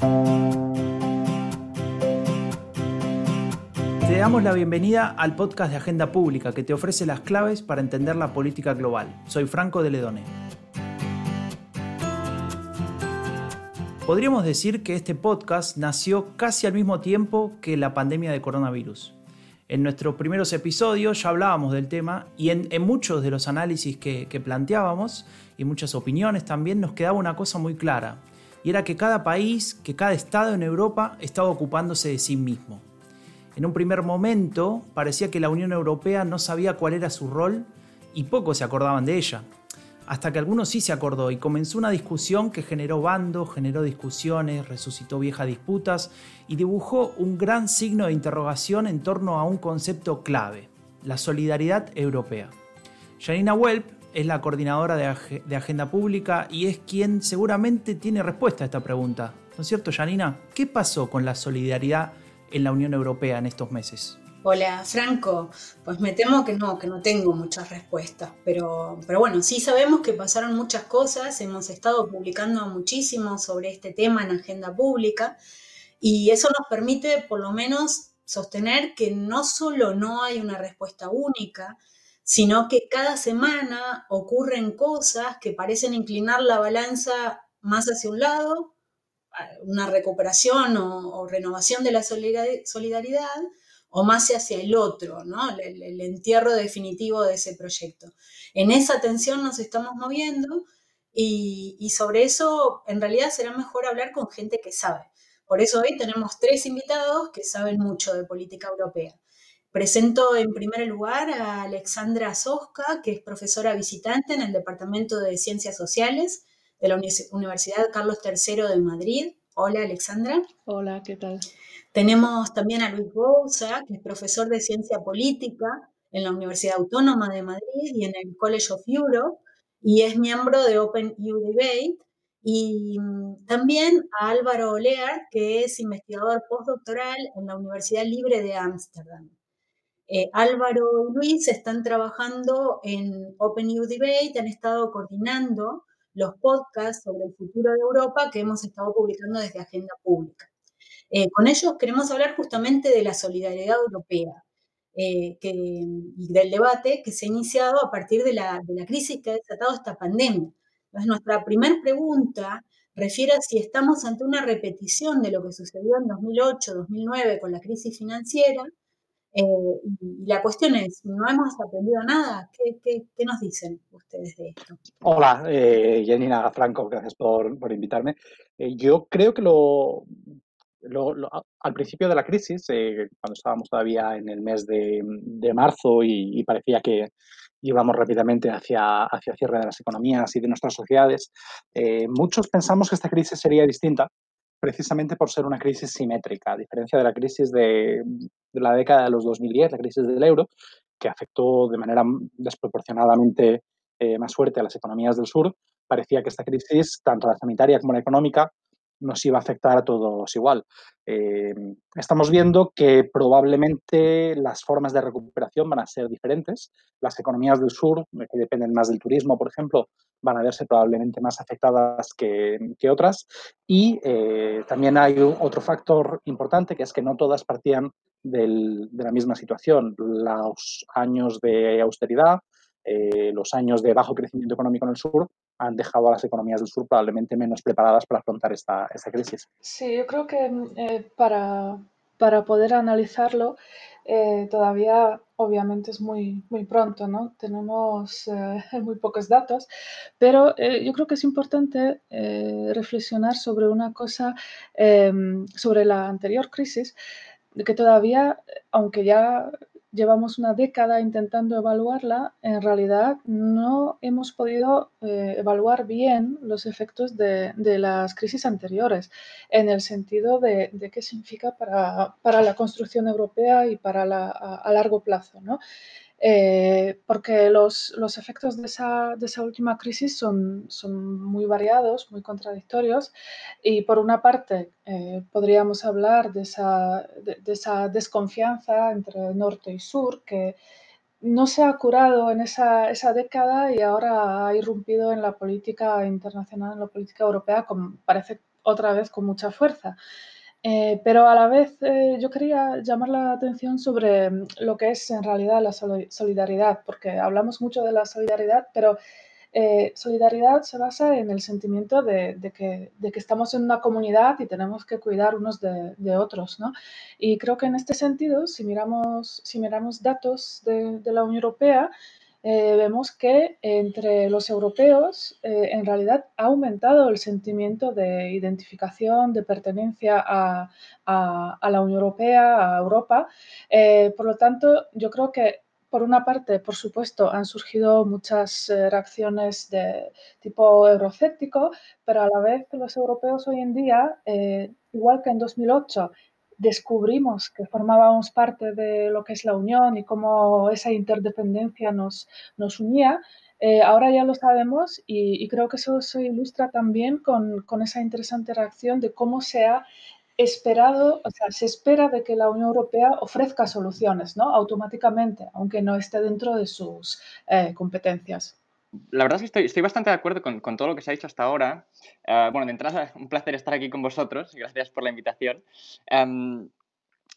Te damos la bienvenida al podcast de Agenda Pública que te ofrece las claves para entender la política global. Soy Franco de Ledone. Podríamos decir que este podcast nació casi al mismo tiempo que la pandemia de coronavirus. En nuestros primeros episodios ya hablábamos del tema y en, muchos de los análisis que, que planteábamos y muchas opiniones también nos quedaba una cosa muy clara, y era que cada país, que cada estado en Europa estaba ocupándose de sí mismo. En un primer momento parecía que la Unión Europea no sabía cuál era su rol y pocos se acordaban de ella hasta que algunos sí se acordó y comenzó una discusión que generó bandos, generó discusiones, resucitó viejas disputas y dibujó un gran signo de interrogación en torno a un concepto clave, la solidaridad europea. Janina Welp es la coordinadora de, de, Agenda Pública y es quien seguramente tiene respuesta a esta pregunta. ¿No es cierto, Janina? ¿Qué pasó con la solidaridad en la Unión Europea en estos meses? Hola, Franco. Pues me temo que no, que no tengo muchas respuestas, pero, pero bueno, sí sabemos que pasaron muchas cosas, hemos estado publicando muchísimo sobre este tema en agenda pública y eso nos permite por lo menos sostener que no solo no hay una respuesta única, sino que cada semana ocurren cosas que parecen inclinar la balanza más hacia un lado, una recuperación o, renovación de la solidaridad, o más hacia el otro, ¿no? El, entierro definitivo de ese proyecto. En esa tensión nos estamos moviendo y, sobre eso en realidad será mejor hablar con gente que sabe. Por eso hoy tenemos tres invitados que saben mucho de política europea. Presento en primer lugar a Alexandra Soska, que es profesora visitante en el Departamento de Ciencias Sociales de la Universidad Carlos III de Madrid. Hola, Alexandra. Hola, ¿qué tal? Tenemos también a Luis Bouza, que es profesor de ciencia política en la Universidad Autónoma de Madrid y en el College of Europe, y es miembro de Open EU Debate. Y mm, también a Álvaro Olear, que es investigador postdoctoral en la Universidad Libre de Ámsterdam. Eh, Álvaro y Luis están trabajando en Open EU Debate, han estado coordinando los podcasts sobre el futuro de Europa que hemos estado publicando desde Agenda Pública. Eh, con ellos queremos hablar justamente de la solidaridad europea eh, y del debate que se ha iniciado a partir de la, crisis que ha desatado esta pandemia. Entonces, nuestra primera pregunta refiere a si estamos ante una repetición de lo que sucedió en 2008, 2009 con la crisis financiera. Eh, y la cuestión es, ¿no hemos aprendido nada? ¿Qué, nos dicen ustedes de esto? Hola, eh, Janina Franco, gracias por, por invitarme. yo creo que lo, al principio de la crisis, eh, cuando estábamos todavía en el mes de, marzo y, parecía que íbamos rápidamente hacia, hacia cierre de las economías y de nuestras sociedades, eh, muchos pensamos que esta crisis sería distinta precisamente por ser una crisis simétrica, a diferencia de la crisis de, la década de los 2010, la crisis del euro, que afectó de manera desproporcionadamente eh, más fuerte a las economías del sur, parecía que esta crisis, tanto la sanitaria como la económica, nos iba a afectar a todos igual. Eh, estamos viendo que probablemente las formas de recuperación van a ser diferentes. Las economías del sur, eh, que dependen más del turismo, por ejemplo, van a verse probablemente más afectadas que, otras. Y eh, también hay otro factor importante, que es que no todas partían de la misma situación. Los años de austeridad, los años de bajo crecimiento económico en el sur han dejado a las economías del sur probablemente menos preparadas para afrontar esta, esta crisis. Sí, yo creo que eh, para, para, poder analizarlo eh, todavía obviamente es muy, muy pronto, ¿no? Tenemos eh, muy pocos datos, pero yo creo que es importante reflexionar sobre una cosa, sobre la anterior crisis, que todavía, aunque ya llevamos una década intentando evaluarla, en realidad no hemos podido eh, evaluar bien los efectos de, las crisis anteriores, en el sentido de, qué significa para, la construcción europea y para la, a, largo plazo. ¿no? Eh, porque los, efectos de esa, última crisis son, son, muy variados, muy contradictorios, y por una parte eh, podríamos hablar de esa, de, esa, desconfianza entre norte y sur que no se ha curado en esa, esa, década y ahora ha irrumpido en la política internacional, en la política europea, como parece otra vez con mucha fuerza. Eh, pero a la vez eh, yo quería llamar la atención sobre mm, lo que es en realidad la solidaridad, porque hablamos mucho de la solidaridad, pero eh, solidaridad se basa en el sentimiento de, que, estamos en una comunidad y tenemos que cuidar unos de, otros. ¿no? Y creo que en este sentido, si miramos, si miramos datos de, la Unión Europea, eh, vemos que entre los europeos eh, en realidad ha aumentado el sentimiento de identificación, de pertenencia a, a la Unión Europea, a Europa. por lo tanto, yo creo que por una parte, por supuesto, han surgido muchas eh, reacciones de tipo eurocéptico, pero a la vez los europeos hoy en día, eh, igual que en 2008, descubrimos que formábamos parte de lo que es la Unión y cómo esa interdependencia nos, nos unía, eh, ahora ya lo sabemos y, creo que eso se ilustra también con, con, esa interesante reacción de cómo se ha esperado, o sea, se espera de que la Unión Europea ofrezca soluciones, ¿no? Automáticamente, aunque no esté dentro de sus eh, competencias. La verdad es que estoy, bastante de acuerdo con, todo lo que se ha dicho hasta ahora. Eh, bueno, de entrada, un placer estar aquí con vosotros. Gracias por la invitación. Em,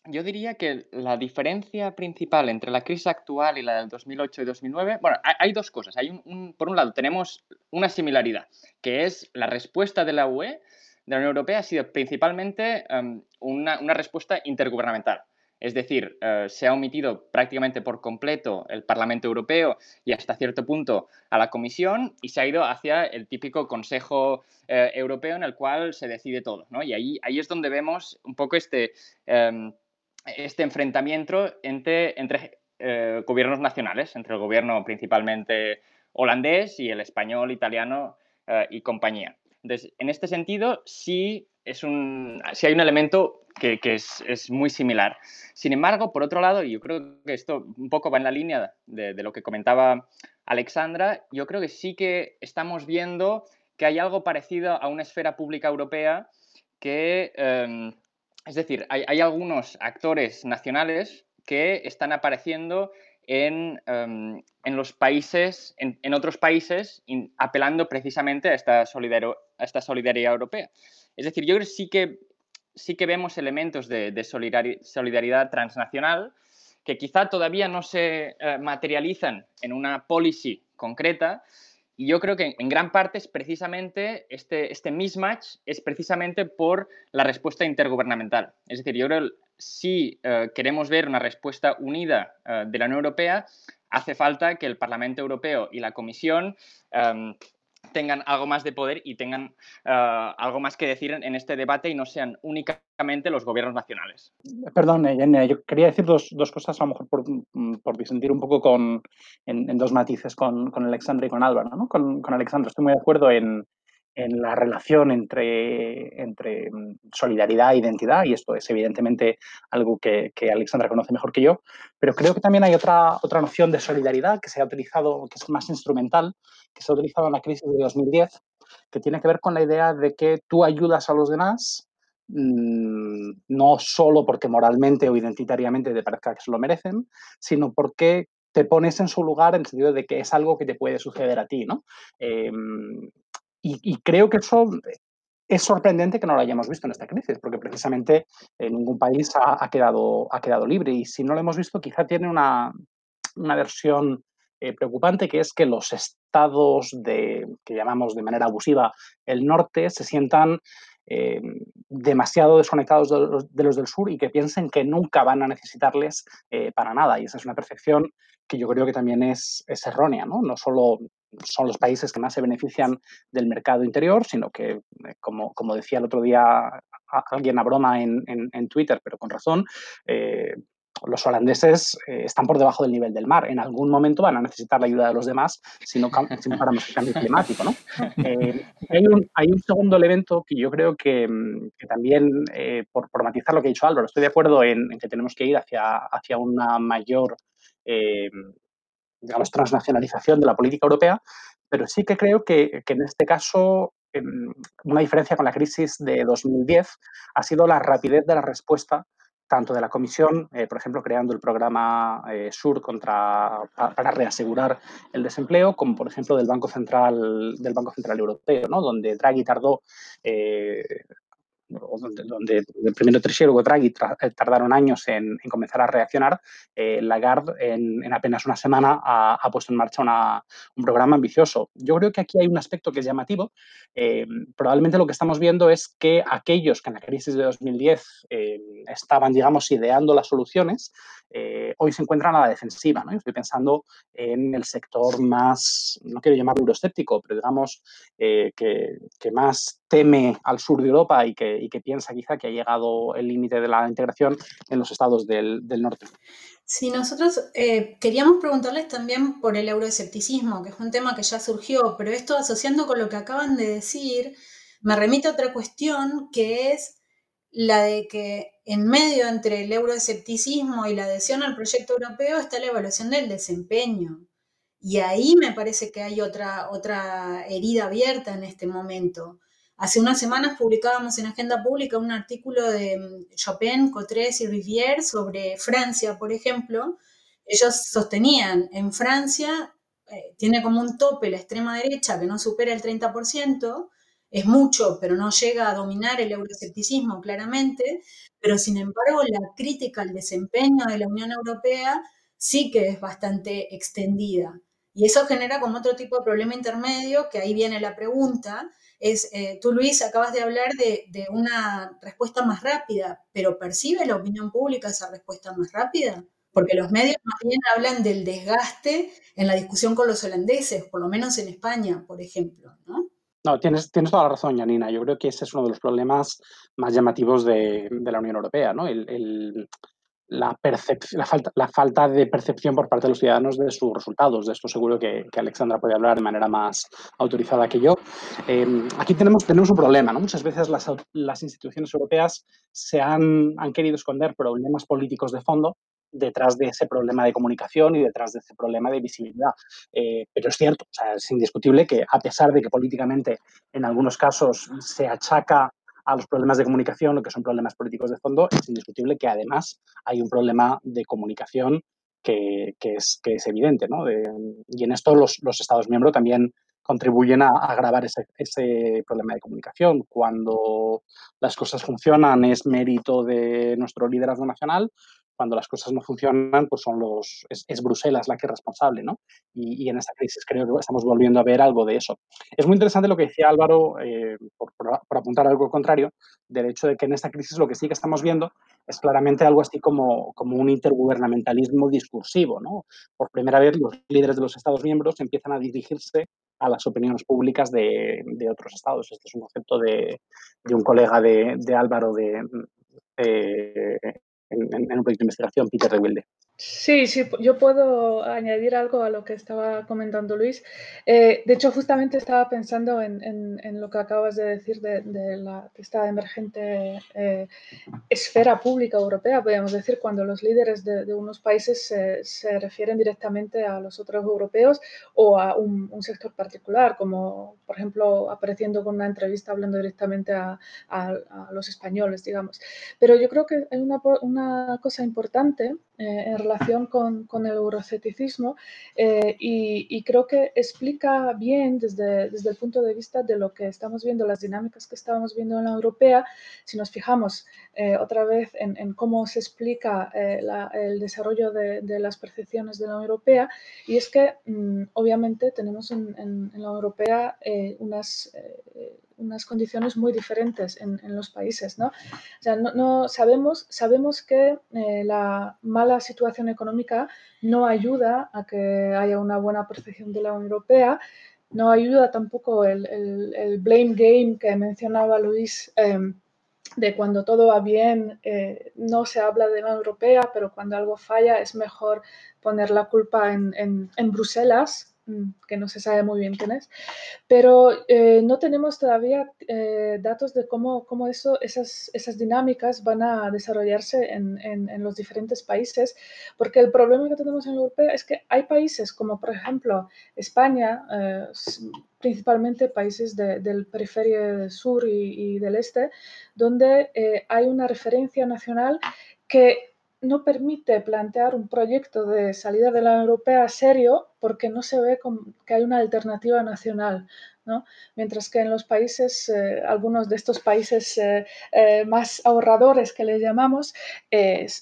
yo diría que la diferencia principal entre la crisis actual y la del 2008 y 2009, bueno, hay, dos cosas. Hay por un lado, tenemos una similaridad, que es la respuesta de la UE de la Unión Europea ha sido principalmente em, una, respuesta intergubernamental. Es decir, eh, se ha omitido prácticamente por completo el Parlamento Europeo y hasta cierto punto a la Comisión y se ha ido hacia el típico Consejo eh, Europeo en el cual se decide todo. Y ahí, ahí es donde vemos un poco este, em, este enfrentamiento entre, entre eh, gobiernos nacionales, entre el gobierno principalmente holandés y el español, italiano y compañía. Entonces, en este sentido, sí, es un, hay un elemento que, es, muy similar. Sin embargo, por otro lado, y yo creo que esto un poco va en la línea de, lo que comentaba Alexandra, yo creo que sí que estamos viendo que hay algo parecido a una esfera pública europea que, em, es decir, hay, algunos actores nacionales que están apareciendo en, em, los países, en, otros países, apelando precisamente a esta a esta solidaridad europea. Es decir, yo creo que sí que, sí que vemos elementos de, solidaridad transnacional que quizá todavía no se eh, materializan en una policy concreta, y yo creo que en gran parte es precisamente este, este mismatch, es precisamente por la respuesta intergubernamental. Es decir, yo creo que si eh, queremos ver una respuesta unida eh, de la Unión Europea, hace falta que el Parlamento Europeo y la Comisión em, tengan algo más de poder y tengan eh, algo más que decir en, este debate y no sean únicamente los gobiernos nacionales. Perdón, Jenny, yo quería decir dos, dos, cosas, a lo mejor por, por disentir un poco con, en, dos matices con, con Alexandra y con Álvaro. ¿no? Con, con Alexandra estoy muy de acuerdo en, en la relación entre, entre mm, solidaridad e identidad, y esto es evidentemente algo que, que, Alexandra conoce mejor que yo, pero creo que también hay otra, otra noción de solidaridad que se ha utilizado, que es más instrumental, que se ha utilizado en la crisis de 2010, que tiene que ver con la idea de que tú ayudas a los demás mm, no solo porque moralmente o identitariamente te parezca que se lo merecen, sino porque te pones en su lugar en el sentido de que es algo que te puede suceder a ti, ¿no? Em, y, creo que eso es sorprendente que no lo hayamos visto en esta crisis, porque precisamente en eh, ningún país ha, quedado, ha quedado libre. Y si no lo hemos visto, quizá tiene una, una versión eh, preocupante, que es que los estados de, que llamamos de manera abusiva el norte se sientan eh, demasiado desconectados de los, del sur y que piensen que nunca van a necesitarles para nada. Y esa es una percepción que yo creo que también es, errónea, ¿no? No solo son los países que más se benefician del mercado interior, sino que, eh, como, como decía el otro día alguien a broma en, en, Twitter, pero con razón, eh, los holandeses eh, están por debajo del nivel del mar. En algún momento van a necesitar la ayuda de los demás si no, si no paramos el cambio climático. ¿no? hay, un, hay, un, segundo elemento que yo creo que, mm, que también, por, por, matizar lo que ha dicho Álvaro, estoy de acuerdo en, en que tenemos que ir hacia, hacia una mayor digamos, transnacionalización de la política europea, pero sí que creo que, que en este caso em, una diferencia con la crisis de 2010 ha sido la rapidez de la respuesta tanto de la Comisión, eh, por ejemplo, creando el programa eh, SUR contra, para reasegurar el desempleo, como por ejemplo del Banco Central, del Banco Central Europeo, ¿no? donde Draghi tardó eh, donde, el primero Trichet y luego Draghi eh, tardaron años en, comenzar a reaccionar, eh, Lagarde en, apenas una semana ha, puesto en marcha un programa ambicioso. Yo creo que aquí hay un aspecto que es llamativo. Eh, probablemente lo que estamos viendo es que aquellos que en la crisis de 2010 estaban, digamos, ideando las soluciones, hoy se encuentran a la defensiva. ¿no? Estoy pensando en el sector más, no quiero llamarlo euroscéptico, pero digamos que, que más teme al sur de Europa y que, piensa quizá que ha llegado el límite de la integración en los estados del, del norte. Sí, nosotros eh, queríamos preguntarles también por el euroescepticismo, que es un tema que ya surgió, pero esto asociando con lo que acaban de decir, me remite a otra cuestión que es la de que en medio entre el euroescepticismo y la adhesión al proyecto europeo está la evaluación del desempeño. Y ahí me parece que hay otra, otra herida abierta en este momento. Hace unas semanas publicábamos en Agenda Pública un artículo de mm, Chopin, Cotres y Rivière sobre Francia, por ejemplo. Ellos sostenían, en Francia eh, tiene como un tope la extrema derecha que no supera el 30%, es mucho, pero no llega a dominar el euroescepticismo claramente, pero sin embargo la crítica al desempeño de la Unión Europea sí que es bastante extendida. Y eso genera como otro tipo de problema intermedio, que ahí viene la pregunta, es, eh, tú Luis, acabas de hablar de, una respuesta más rápida, pero ¿percibe la opinión pública esa respuesta más rápida? Porque los medios más bien hablan del desgaste en la discusión con los holandeses, por lo menos en España, por ejemplo, ¿no? No, tienes, tienes toda la razón, Janina. Yo creo que ese es uno de los problemas más llamativos de, la Unión Europea, ¿no? el, la, la, falta, la falta de percepción por parte de los ciudadanos de sus resultados. De esto seguro que, que Alexandra puede hablar de manera más autorizada que yo. Eh, aquí tenemos, tenemos un problema. ¿no? Muchas veces las, las instituciones europeas se han, han querido esconder problemas políticos de fondo detrás de ese problema de comunicación y detrás de ese problema de visibilidad. Eh, pero es cierto, o sea, es indiscutible que a pesar de que políticamente en algunos casos se achaca a los problemas de comunicación, lo que son problemas políticos de fondo, es indiscutible que además hay un problema de comunicación que, es, que es, evidente. ¿no? y en esto los, los, Estados miembros también contribuyen a, agravar ese, ese, problema de comunicación. Cuando las cosas funcionan es mérito de nuestro liderazgo nacional, cuando las cosas no funcionan, pues son los, es, Bruselas la que es responsable, ¿no? Y, en esta crisis creo que estamos volviendo a ver algo de eso. Es muy interesante lo que decía Álvaro, eh, por, apuntar algo contrario, del hecho de que en esta crisis lo que sí que estamos viendo es claramente algo así como, como un intergubernamentalismo discursivo, ¿no? Por primera vez los líderes de los Estados miembros empiezan a dirigirse a las opiniones públicas de, otros estados. Este es un concepto de, un colega de, de Álvaro de, eh, en, un proyecto de investigación, Peter de Wilde. Sí, sí, yo puedo añadir algo a lo que estaba comentando Luis. Eh, de hecho, justamente estaba pensando en, lo que acabas de decir de, la, esta emergente eh, esfera pública europea, podríamos decir, cuando los líderes de, unos países se, refieren directamente a los otros europeos o a un, sector particular, como por ejemplo apareciendo con una entrevista hablando directamente a, los españoles, digamos. Pero yo creo que hay una, cosa importante eh, en relación con, el euroceticismo eh, y, creo que explica bien desde, desde el punto de vista de lo que estamos viendo, las dinámicas que estábamos viendo en la europea, si nos fijamos eh, otra vez en, cómo se explica el desarrollo de, las percepciones de la Europea, y es que mm, obviamente tenemos en, la Europea unas unas condiciones muy diferentes en, los países. ¿no? O sea, no, sabemos, sabemos que eh, la mala situación económica no ayuda a que haya una buena percepción de la Unión Europea, no ayuda tampoco el, el, blame game que mencionaba Luis. Em, de cuando todo va bien eh, no se habla de la Unión Europea, pero cuando algo falla es mejor poner la culpa en, en Bruselas, Mm, que no se sabe muy bien quién es, pero eh, no tenemos todavía eh, datos de cómo, cómo eso, esas, esas, dinámicas van a desarrollarse en, en, los diferentes países, porque el problema que tenemos en Europa es que hay países como por ejemplo España, eh, principalmente países del periferia sur y, y, del este, donde hay una referencia nacional que no permite plantear un proyecto de salida de la Europea serio porque no se ve que hay una alternativa nacional. Mientras que en los países, eh, algunos de estos países eh, más ahorradores que les llamamos,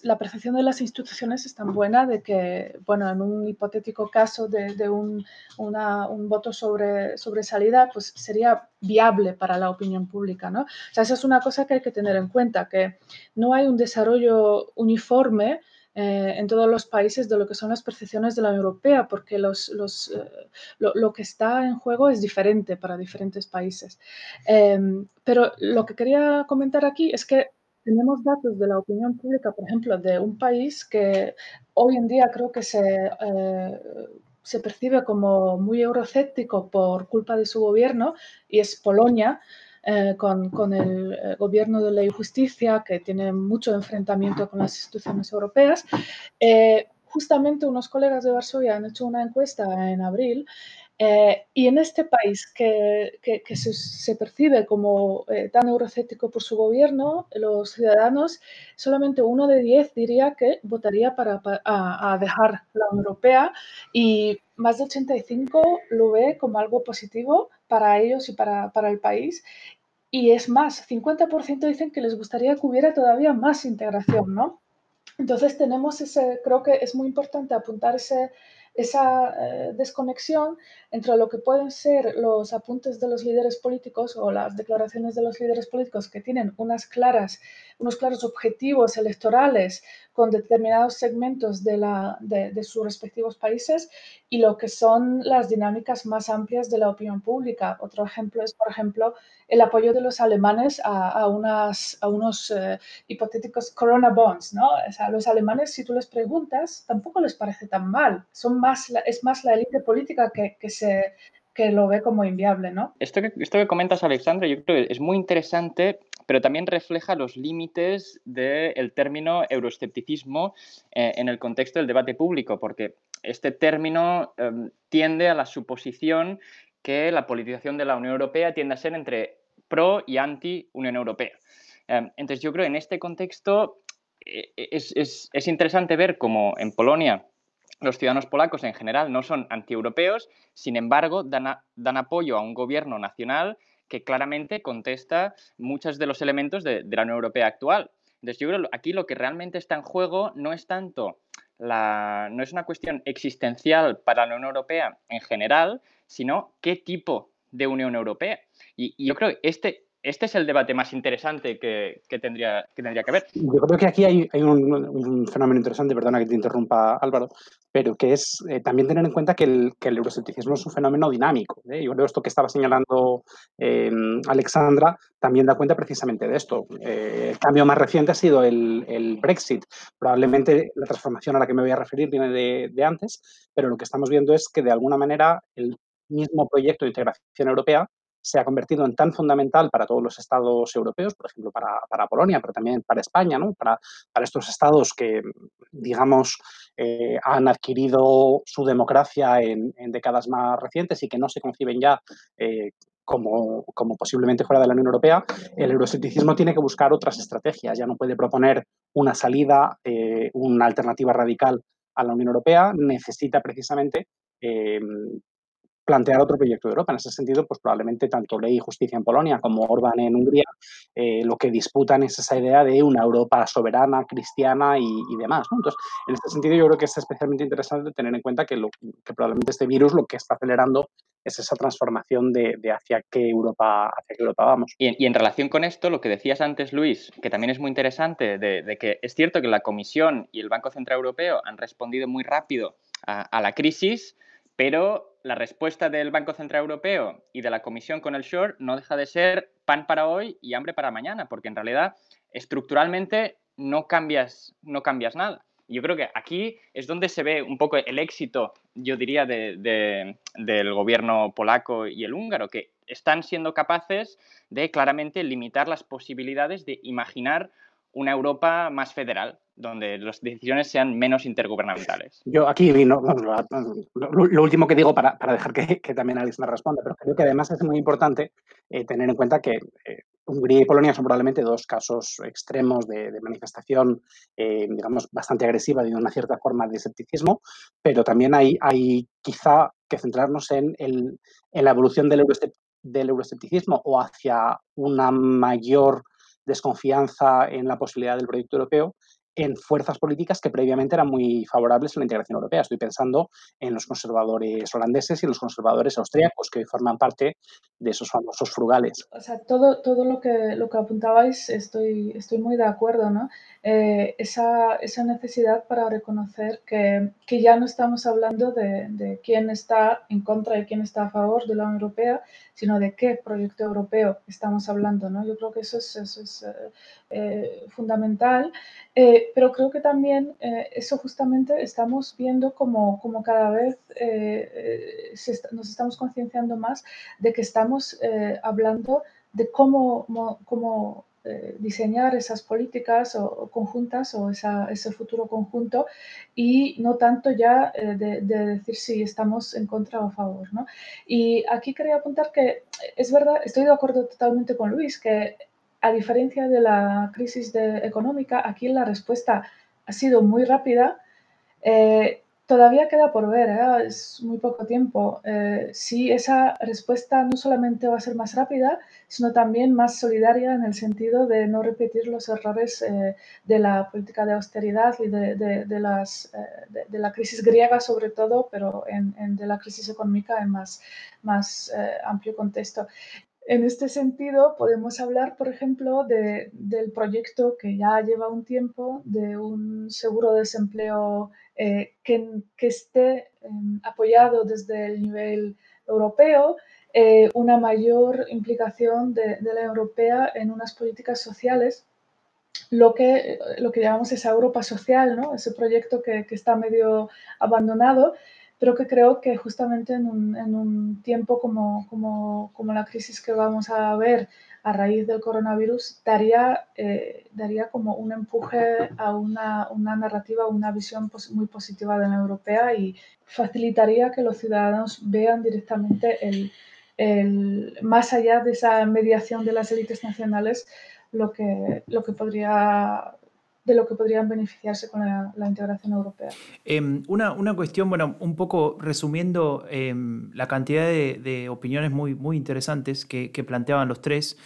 la percepción de las instituciones es tan buena de que, bueno, en un hipotético caso de, un, un, voto sobre, sobre salida, pues sería viable para la opinión pública, ¿no? O sea, esa es una cosa que hay que tener en cuenta, que no hay un desarrollo uniforme eh, en todos los países de lo que son las percepciones de la Unión Europea, porque los, los, eh, lo, que está en juego es diferente para diferentes países. Em, pero lo que quería comentar aquí es que tenemos datos de la opinión pública, por ejemplo, de un país que hoy en día creo que se, eh, se percibe como muy eurocéptico por culpa de su gobierno, y es Polonia. Eh, con, el eh, gobierno de ley y justicia, que tiene mucho enfrentamiento con las instituciones europeas. Eh, justamente unos colegas de Varsovia han hecho una encuesta en abril y en este país que, que, se, percibe como tan eurocético por su gobierno, los ciudadanos, solamente uno de diez diría que votaría para, a, dejar la Unión Europea y más de 85 lo ve como algo positivo para ellos y para, para el país. Y es más, 50% dicen que les gustaría que hubiera todavía más integración, ¿no? Entonces tenemos ese, creo que es muy importante apuntar ese, esa eh, desconexión entre lo que pueden ser los apuntes de los líderes políticos o las declaraciones de los líderes políticos que tienen unas claras, unos claros objetivos electorales con determinados segmentos de, la, de, sus respectivos países y lo que son las dinámicas más amplias de la opinión pública. Otro ejemplo es, por ejemplo, el apoyo de los alemanes a, unas, a unos eh, hipotéticos corona bonds. ¿no? O sea, los alemanes, si tú les preguntas, tampoco les parece tan mal. Son más, es más la élite política que, que se que lo ve como inviable, ¿no? Esto que, esto que comentas, Alexandra, yo creo que es muy interesante, pero también refleja los límites del término euroescepticismo eh, en el contexto del debate público, porque este término em, tiende a la suposición que la politización de la Unión Europea tiende a ser entre pro y anti Unión Europea. Em, entonces, yo creo que en este contexto eh, es, es, es interesante ver cómo en Polonia los ciudadanos polacos en general no son antieuropeos, sin embargo, dan, apoyo a un gobierno nacional que claramente contesta muchos de los elementos de, la Unión Europea actual. Entonces, yo creo que aquí lo que realmente está en juego no es tanto la, no es una cuestión existencial para la Unión Europea en general, sino qué tipo de Unión Europea. Y, y yo creo que este, este es el debate más interesante que, tendría, que tendría que haber. Yo creo que aquí hay, un, fenómeno interesante, perdona que te interrumpa Álvaro, pero que es eh, también tener en cuenta que el, que el es un fenómeno dinámico. ¿eh? Yo creo que esto que estaba señalando eh, Alexandra también da cuenta precisamente de esto. el cambio más reciente ha sido el, Brexit. Probablemente la transformación a la que me voy a referir viene de, de antes, pero lo que estamos viendo es que de alguna manera el mismo proyecto de integración europea se ha convertido en tan fundamental para todos los estados europeos, por ejemplo, para, Polonia, pero también para España, ¿no? para, para estos estados que, digamos, eh, han adquirido su democracia en, décadas más recientes y que no se conciben ya eh, como, como, posiblemente fuera de la Unión Europea, el euroscepticismo tiene que buscar otras estrategias. Ya no puede proponer una salida, eh, una alternativa radical a la Unión Europea, necesita precisamente plantear otro proyecto de Europa. En ese sentido, pues probablemente tanto Ley y Justicia en Polonia como Orbán en Hungría eh, lo que disputan es esa idea de una Europa soberana, cristiana y, demás. Entonces, en este sentido, yo creo que es especialmente interesante tener en cuenta que, probablemente este virus lo que está acelerando es esa transformación de, hacia, qué Europa, hacia qué Europa vamos. Y, en relación con esto, lo que decías antes, Luis, que también es muy interesante, de, que es cierto que la Comisión y el Banco Central Europeo han respondido muy rápido a la crisis, pero la respuesta del Banco Central Europeo y de la Comisión con el short no deja de ser pan para hoy y hambre para mañana, porque en realidad estructuralmente no cambias, no cambias nada. Yo creo que aquí es donde se ve un poco el éxito, yo diría, del gobierno polaco y el húngaro, que están siendo capaces de claramente limitar las posibilidades de imaginar una Europa más federal, donde las decisiones sean menos intergubernamentales. Yo aquí vino lo, último que digo para, dejar que, también Alice me responda, pero creo que además es muy importante eh, tener en cuenta que eh, Hungría y Polonia son probablemente dos casos extremos de, manifestación, eh, digamos, bastante agresiva de una cierta forma de escepticismo, pero también hay, hay quizá que centrarnos en, el, en la evolución del euroescepticismo o hacia una mayor desconfianza en la posibilidad del proyecto europeo en fuerzas políticas que previamente eran muy favorables a la integración europea. Estoy pensando en los conservadores holandeses y los conservadores austríacos, que hoy forman parte de esos famosos frugales. O sea, todo, todo lo, que, lo que apuntabais estoy, estoy muy de acuerdo, ¿no? Eh, esa, esa, necesidad para reconocer que, que ya no estamos hablando de, de, quién está en contra y quién está a favor de la Unión Europea, sino de qué proyecto europeo estamos hablando, ¿no? Yo creo que eso es, eh, eh, fundamental, eh, pero creo que también eso justamente estamos viendo como, como cada vez nos estamos concienciando más de que estamos hablando de cómo, cómo diseñar esas políticas o, conjuntas o ese futuro conjunto y no tanto ya de, de, decir si estamos en contra o a favor. ¿no? Y aquí quería apuntar que es verdad, estoy de acuerdo totalmente con Luis, que a diferencia de la crisis económica, aquí la respuesta ha sido muy rápida. Eh, todavía queda por ver, ¿eh? es muy poco tiempo, eh, si esa respuesta no solamente va a ser más rápida, sino también más solidaria en el sentido de no repetir los errores de la política de austeridad y de, las, de, la crisis griega sobre todo, pero en, de la crisis económica en más, más amplio contexto. En este sentido, podemos hablar, por ejemplo, del proyecto que ya lleva un tiempo de un seguro de desempleo eh, que, esté em, apoyado desde el nivel europeo, eh, una mayor implicación de, la europea en unas políticas sociales, lo que, lo que llamamos esa Europa social, ¿no? ese proyecto que, que está medio abandonado pero que creo que justamente en un, en un tiempo como, como, como, la crisis que vamos a ver a raíz del coronavirus daría, eh, daría como un empuje a una, una narrativa, una visión muy positiva de la europea y facilitaría que los ciudadanos vean directamente el, el, más allá de esa mediación de las élites nacionales lo que, lo que podría de lo que podrían beneficiarse con la, integración europea. Em, una, una, cuestión, bueno, un poco resumiendo em, la cantidad de, opiniones muy, muy interesantes que, planteaban los tres.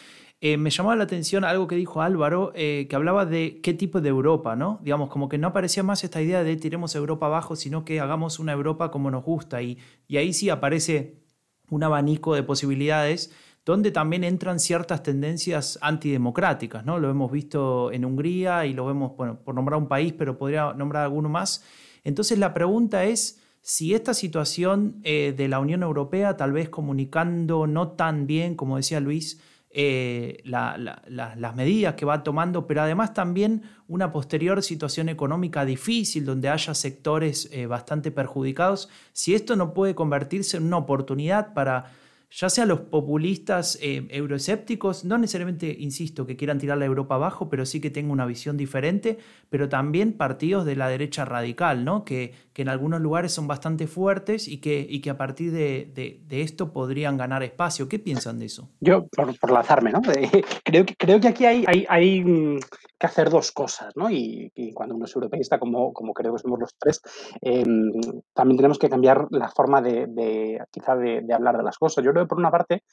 Eh, me llamaba la atención algo que dijo Álvaro, eh, que hablaba de qué tipo de Europa, ¿no? Digamos, como que no aparecía más esta idea de tiremos Europa abajo, sino que hagamos una Europa como nos gusta. Y, y ahí sí aparece un abanico de posibilidades donde también entran ciertas tendencias antidemocráticas, ¿no? Lo hemos visto en Hungría y lo vemos, bueno, por nombrar un país, pero podría nombrar alguno más. Entonces la pregunta es si esta situación eh, de la Unión Europea, tal vez comunicando no tan bien, como decía Luis, eh, las medidas que va tomando, pero además también una posterior situación económica difícil donde haya sectores eh, bastante perjudicados, si esto no puede convertirse en una oportunidad para ya sea los populistas eh, euroescépticos, no necesariamente, insisto, que quieran tirar la Europa abajo, pero sí que tengan una visión diferente, pero también partidos de la derecha radical, ¿no? que, que en algunos lugares son bastante fuertes y que, y que a partir de, de, esto podrían ganar espacio. ¿Qué piensan de eso? Yo, por, por lanzarme, ¿no? creo, que, creo que aquí hay, hay, hay mm, que hacer dos cosas, ¿no? Y, cuando uno es europeísta, como, como creo que somos los tres, em, también tenemos que cambiar la forma de, de quizá de, de hablar de las cosas. Yo creo por una parte,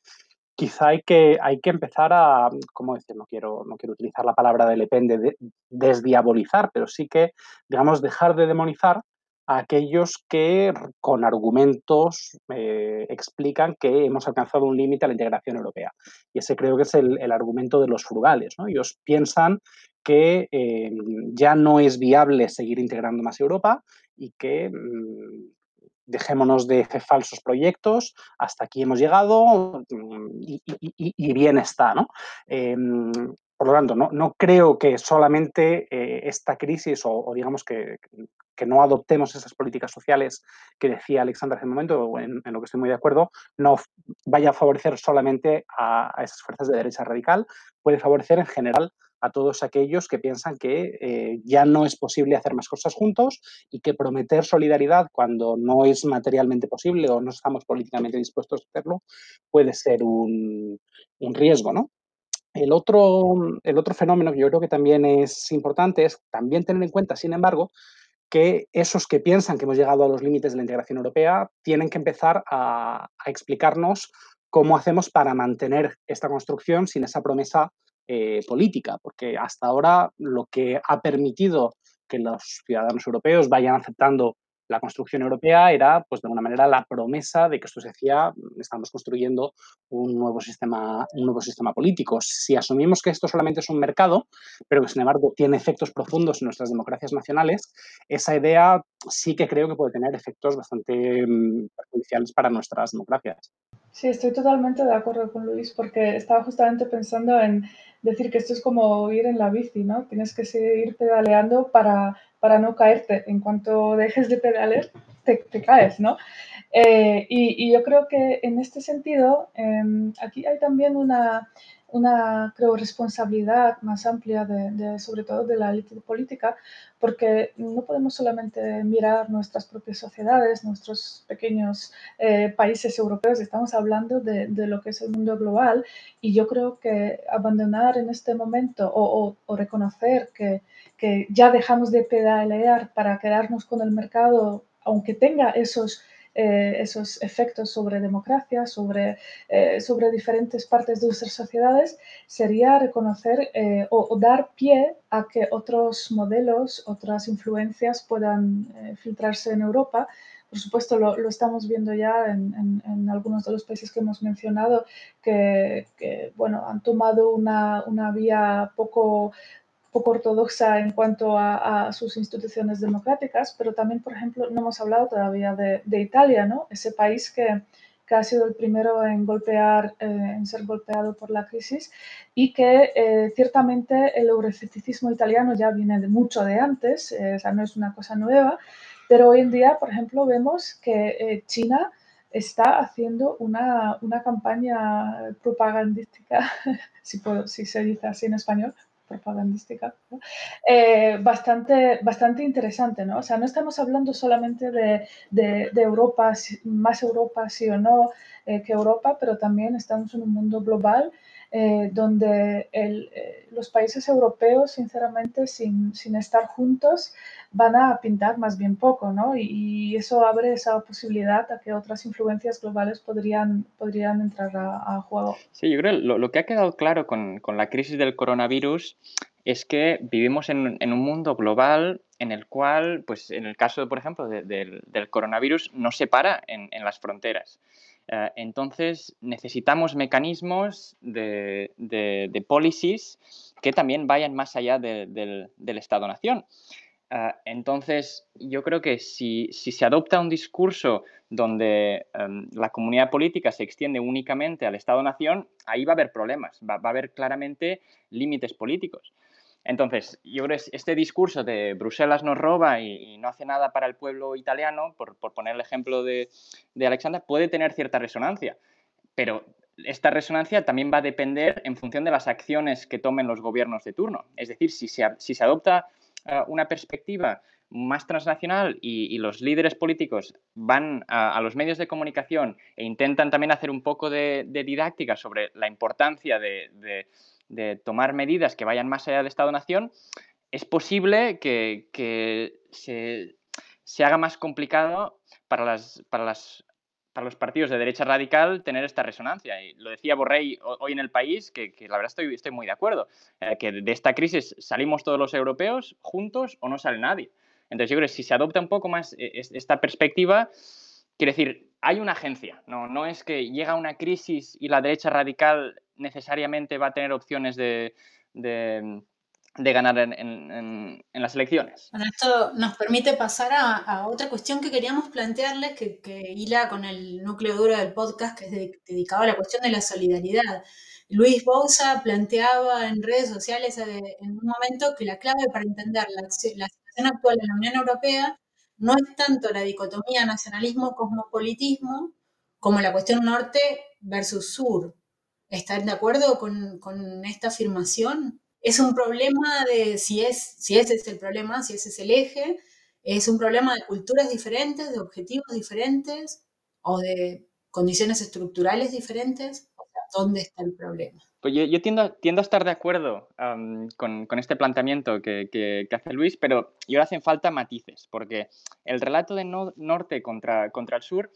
quizá hay que, hay que empezar a, ¿cómo decir? No quiero, no quiero utilizar la palabra de depende, de, desdiabolizar, pero sí que, digamos, dejar de demonizar a aquellos que con argumentos eh, explican que hemos alcanzado un límite a la integración europea. Y ese creo que es el, argumento de los frugales. ¿no? Ellos piensan que eh, ya no es viable seguir integrando más Europa y que mm, dejémonos de falsos proyectos, hasta aquí hemos llegado y, bien está. ¿no? Em, por lo tanto, no, no, creo que solamente eh, esta crisis o, digamos que, que, no adoptemos esas políticas sociales que decía Alexandra hace un momento, en, en, lo que estoy muy de acuerdo, no vaya a favorecer solamente a, a esas fuerzas de derecha radical, puede favorecer en general a todos aquellos que piensan que eh, ya no es posible hacer más cosas juntos y que prometer solidaridad cuando no es materialmente posible o no estamos políticamente dispuestos a hacerlo puede ser un, riesgo, ¿no? El otro, el otro fenómeno que yo creo que también es importante es también tener en cuenta, sin embargo, que esos que piensan que hemos llegado a los límites de la integración europea tienen que empezar a explicarnos cómo hacemos para mantener esta construcción sin esa promesa eh, política, porque hasta ahora lo que ha permitido que los ciudadanos europeos vayan aceptando la construcción europea era, pues de alguna manera, la promesa de que esto se decía, estamos construyendo un nuevo sistema, un nuevo sistema político. Si asumimos que esto solamente es un mercado, pero que sin embargo tiene efectos profundos en nuestras democracias nacionales, esa idea sí que creo que puede tener efectos bastante mm, perjudiciales para nuestras democracias. Sí, estoy totalmente de acuerdo con Luis, porque estaba justamente pensando en decir que esto es como ir en la bici, ¿no? Tienes que seguir pedaleando para, para no caerte. En cuanto dejes de pedalear, te, caes, ¿no? Eh, y, yo creo que en este sentido, eh, aquí hay también una, una, creo, responsabilidad más amplia, de, sobre todo de la élite política, porque no podemos solamente mirar nuestras propias sociedades, nuestros pequeños eh, países europeos, estamos hablando de, de, lo que es el mundo global y yo creo que abandonar en este momento o, o, o reconocer que, que ya dejamos de pedalear para quedarnos con el mercado, aunque tenga esos eh, esos efectos sobre democracia, sobre, eh, sobre diferentes partes de nuestras sociedades, sería reconocer eh, o, dar pie a que otros modelos, otras influencias puedan filtrarse en Europa. Por supuesto, lo, lo estamos viendo ya en, en, en, algunos de los países que hemos mencionado, que, que bueno, han tomado una, una vía poco poco ortodoxa en cuanto a, sus instituciones democráticas, pero también, por ejemplo, no hemos hablado todavía de, Italia, ¿no? Ese país que, que, ha sido el primero en golpear, eh, en ser golpeado por la crisis y que eh, ciertamente el euroescepticismo italiano ya viene de mucho de antes, eh, o sea, no es una cosa nueva, pero hoy en día, por ejemplo, vemos que eh, China está haciendo una, una campaña propagandística, si se dice así en español, propagandística, eh, bastante, bastante interesante, ¿no? O sea, no estamos hablando solamente de, de, de Europa, más Europa sí o no eh, que Europa, pero también estamos en un mundo global eh, donde el, eh, los países europeos, sinceramente, sin, sin, estar juntos, van a pintar más bien poco, ¿no? Y, y, eso abre esa posibilidad a que otras influencias globales podrían, podrían entrar a, a juego. Sí, yo creo que lo, lo, que ha quedado claro con, con, la crisis del coronavirus es que vivimos en, en, un mundo global en el cual, pues en el caso, por ejemplo, de, de, del coronavirus, no se para en, en las fronteras. Uh, entonces, necesitamos mecanismos de, de, de, policies que también vayan más allá de, del Estado-Nación. Uh, entonces, yo creo que si, si, se adopta un discurso donde um, la comunidad política se extiende únicamente al Estado-Nación, ahí va a haber problemas, va a haber claramente límites políticos. Entonces, yo creo que este discurso de Bruselas nos roba y, no hace nada para el pueblo italiano, por, por poner el ejemplo de, de, Alexandra, puede tener cierta resonancia, pero esta resonancia también va a depender en función de las acciones que tomen los gobiernos de turno. Es decir, si se, si se adopta uh, una perspectiva más transnacional y, los líderes políticos van a, los medios de comunicación e intentan también hacer un poco de, didáctica sobre la importancia de de tomar medidas que vayan más allá del Estado-Nación, es posible que, que se, se, haga más complicado para, las, para, las, para, los partidos de derecha radical tener esta resonancia. Y lo decía Borrell hoy en el país, que, que la verdad estoy, estoy muy de acuerdo, eh, que de esta crisis salimos todos los europeos juntos o no sale nadie. Entonces yo creo que si se adopta un poco más eh, esta perspectiva, quiere decir, hay una agencia, no, no es que llega una crisis y la derecha radical necesariamente va a tener opciones de, de, de ganar en, las elecciones. Bueno, esto nos permite pasar a, a otra cuestión que queríamos plantearles, que, que, hila con el núcleo duro del podcast, que es de, dedicado a la cuestión de la solidaridad. Luis Bouza planteaba en redes sociales eh, en un momento que la clave para entender la, la situación actual en la Unión Europea no es tanto la dicotomía nacionalismo-cosmopolitismo como la cuestión norte versus sur. ¿Están de acuerdo con, con, esta afirmación? Es un problema de, si, es, si ese es el problema, si ese es el eje, es un problema de culturas diferentes, de objetivos diferentes o de condiciones estructurales diferentes. ¿Dónde está el problema? Pues yo, tiendo, a estar de acuerdo con, este planteamiento que, hace Luis, pero yo hacen falta matices, porque el relato de no, norte contra, contra el sur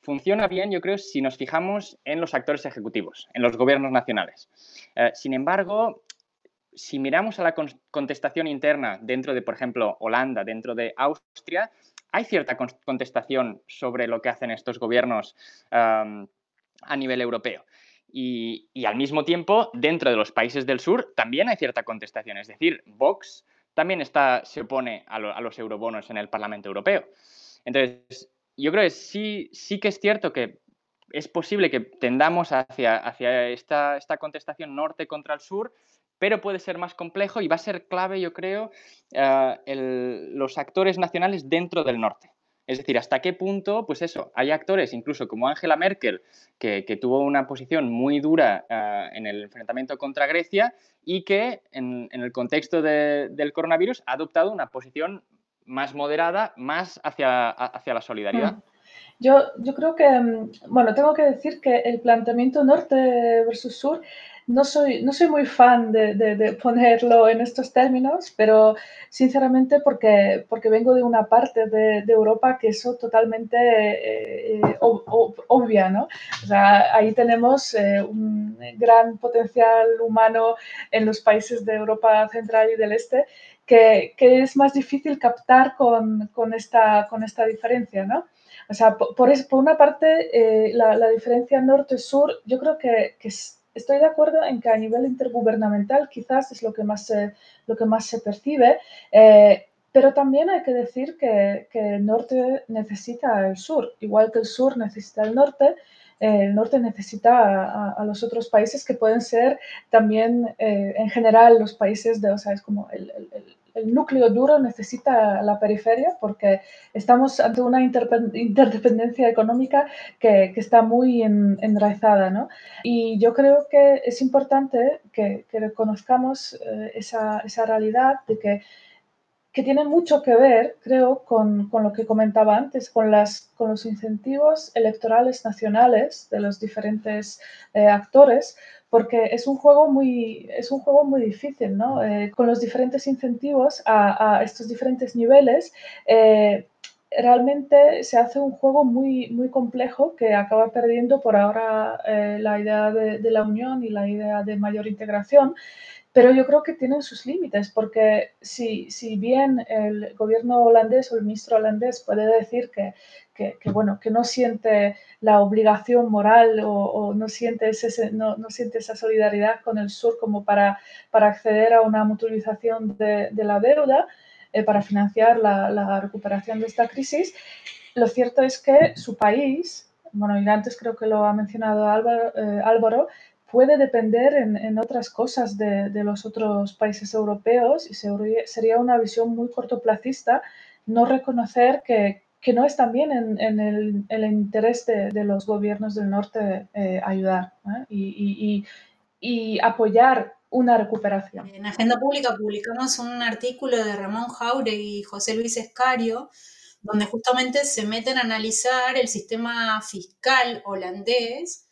funciona bien, yo creo, si nos fijamos en los actores ejecutivos, en los gobiernos nacionales. Eh, sin embargo, si miramos a la contestación interna dentro de, por ejemplo, Holanda, dentro de Austria, hay cierta contestación sobre lo que hacen estos gobiernos a nivel europeo. Y, al mismo tiempo, dentro de los países del sur también hay cierta contestación. Es decir, Vox también se opone a, los eurobonos en el Parlamento Europeo. Entonces, yo creo que sí, sí que es cierto que es posible que tendamos hacia, esta contestación norte contra el sur, pero puede ser más complejo y va a ser clave, yo creo, eh, los actores nacionales dentro del norte. Es decir, hasta qué punto, pues eso, hay actores, incluso como Angela Merkel, que, tuvo una posición muy dura eh, en el enfrentamiento contra Grecia y que en, el contexto del coronavirus ha adoptado una posición más moderada, más hacia, hacia la solidaridad. Mm. Yo, yo creo que, mm, bueno, tengo que decir que el planteamiento norte versus sur no soy, no soy muy fan de, ponerlo en estos términos, pero sinceramente porque, porque vengo de una parte de, Europa que es totalmente eh, eh, obvia, ¿no? O sea, ahí tenemos eh, un gran potencial humano en los países de Europa central y del este que, es más difícil captar con, esta, con esta diferencia, ¿no? O sea, por, por una parte, la, diferencia norte-sur, yo creo que, que estoy de acuerdo en que a nivel intergubernamental quizás es lo que más se, lo que más se percibe, eh, pero también hay que decir que, el norte necesita el sur, igual que el sur necesita el norte, eh, el norte necesita a, los otros países que pueden ser también eh, en general los países de, o sea, es como el núcleo duro necesita la periferia porque estamos ante una interdependencia económica que, está muy enraizada. ¿no? Y yo creo que es importante que, reconozcamos eh, esa, realidad de que, que, tiene mucho que ver, creo, con, lo que comentaba antes, con, los incentivos electorales nacionales de los diferentes eh, actores porque es un juego muy, es un juego muy difícil, ¿no? Eh, con los diferentes incentivos a, estos diferentes niveles, eh, realmente se hace un juego muy, muy complejo que acaba perdiendo por ahora la idea de, de, la unión y la idea de mayor integración. Pero yo creo que tienen sus límites, porque si, si bien el gobierno holandés o el ministro holandés puede decir que que, bueno, que no siente la obligación moral o, no, siente ese, no, no, siente esa solidaridad con el sur como para, para acceder a una mutualización de, de la deuda eh, para financiar la, la, recuperación de esta crisis. Lo cierto es que su país, bueno, y antes creo que lo ha mencionado Álvaro, eh, Álvaro puede depender en, en otras cosas de, de, los otros países europeos y sería una visión muy cortoplacista no reconocer que, que no es también en, el, interés de, los gobiernos del norte eh, ayudar ¿eh? y, apoyar una recuperación. En Agenda Pública publicamos un artículo de Ramón Jauregui y José Luis Escario, donde justamente se meten a analizar el sistema fiscal holandés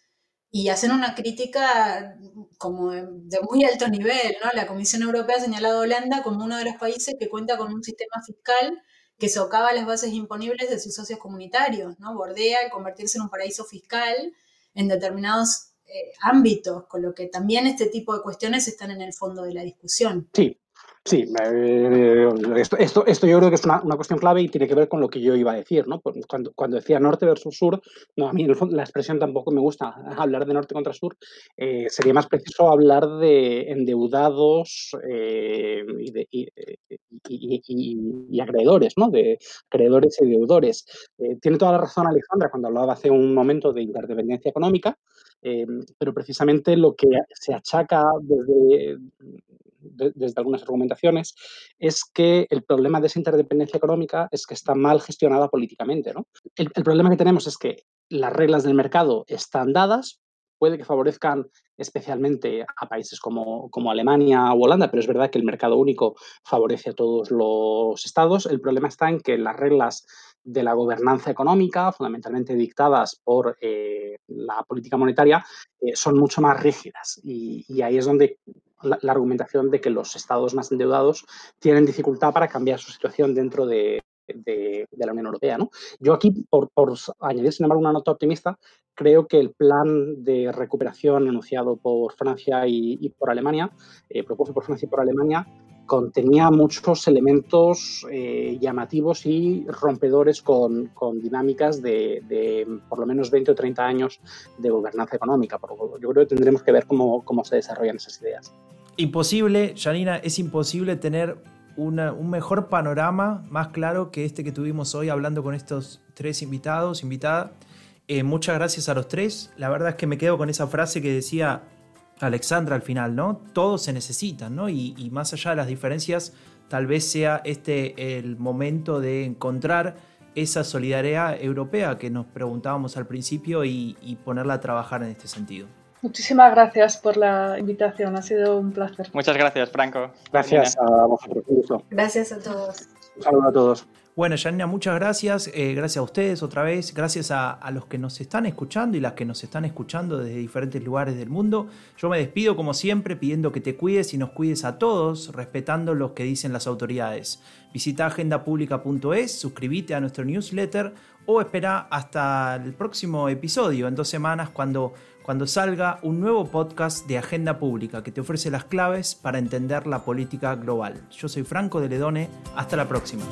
y hacen una crítica como de muy alto nivel, ¿no? La Comisión Europea ha señalado a Holanda como uno de los países que cuenta con un sistema fiscal que socava las bases imponibles de sus socios comunitarios, ¿no? Bordea el convertirse en un paraíso fiscal en determinados eh, ámbitos, con lo que también este tipo de cuestiones están en el fondo de la discusión. Sí, Sí, eh, esto, esto, yo creo que es una, cuestión clave y tiene que ver con lo que yo iba a decir, ¿no? Cuando, cuando decía norte versus sur, no, a mí la expresión tampoco me gusta hablar de norte contra sur, eh, sería más preciso hablar de endeudados eh, y, acreedores, ¿no? De acreedores y deudores. tiene toda la razón Alejandra cuando hablaba hace un momento de interdependencia económica, pero precisamente lo que se achaca desde desde algunas argumentaciones, es que el problema de esa interdependencia económica es que está mal gestionada políticamente. El, problema que tenemos es que las reglas del mercado están dadas, puede que favorezcan especialmente a países como, como, Alemania o Holanda, pero es verdad que el mercado único favorece a todos los estados. El problema está en que las reglas de la gobernanza económica, fundamentalmente dictadas por eh, la política monetaria, eh, son mucho más rígidas. y, ahí es donde la, argumentación de que los estados más endeudados tienen dificultad para cambiar su situación dentro de, la Unión Europea. ¿no? Yo aquí, por, añadir, sin embargo, una nota optimista, creo que el plan de recuperación anunciado por Francia y, por Alemania, eh, propuesto por Francia y por Alemania, contenía muchos elementos eh, llamativos y rompedores con, dinámicas de, por lo menos 20 o 30 años de gobernanza económica. Yo creo que tendremos que ver cómo, cómo se desarrollan esas ideas. Imposible, Janina, es imposible tener un mejor panorama más claro que este que tuvimos hoy hablando con estos tres invitados, invitada. Eh, muchas gracias a los tres. La verdad es que me quedo con esa frase que decía Alexandra al final, ¿no? Todos se necesitan, ¿no? Y, más allá de las diferencias, tal vez sea este el momento de encontrar esa solidaridad europea que nos preguntábamos al principio y ponerla a trabajar en este sentido. Muchísimas gracias por la invitación, ha sido un placer. Muchas gracias, Franco. Gracias a vosotros. Gracias a todos. Un saludo a todos. Bueno, Janina, muchas gracias. Eh, gracias a ustedes otra vez. Gracias a, los que nos están escuchando y las que nos están escuchando desde diferentes lugares del mundo. Yo me despido como siempre pidiendo que te cuides y nos cuides a todos, respetando lo que dicen las autoridades. Visita agendapublica.es, suscríbete a nuestro newsletter o espera hasta el próximo episodio en dos semanas cuando cuando salga un nuevo podcast de Agenda Pública que te ofrece las claves para entender la política global. Yo soy Franco de Ledone, hasta la próxima.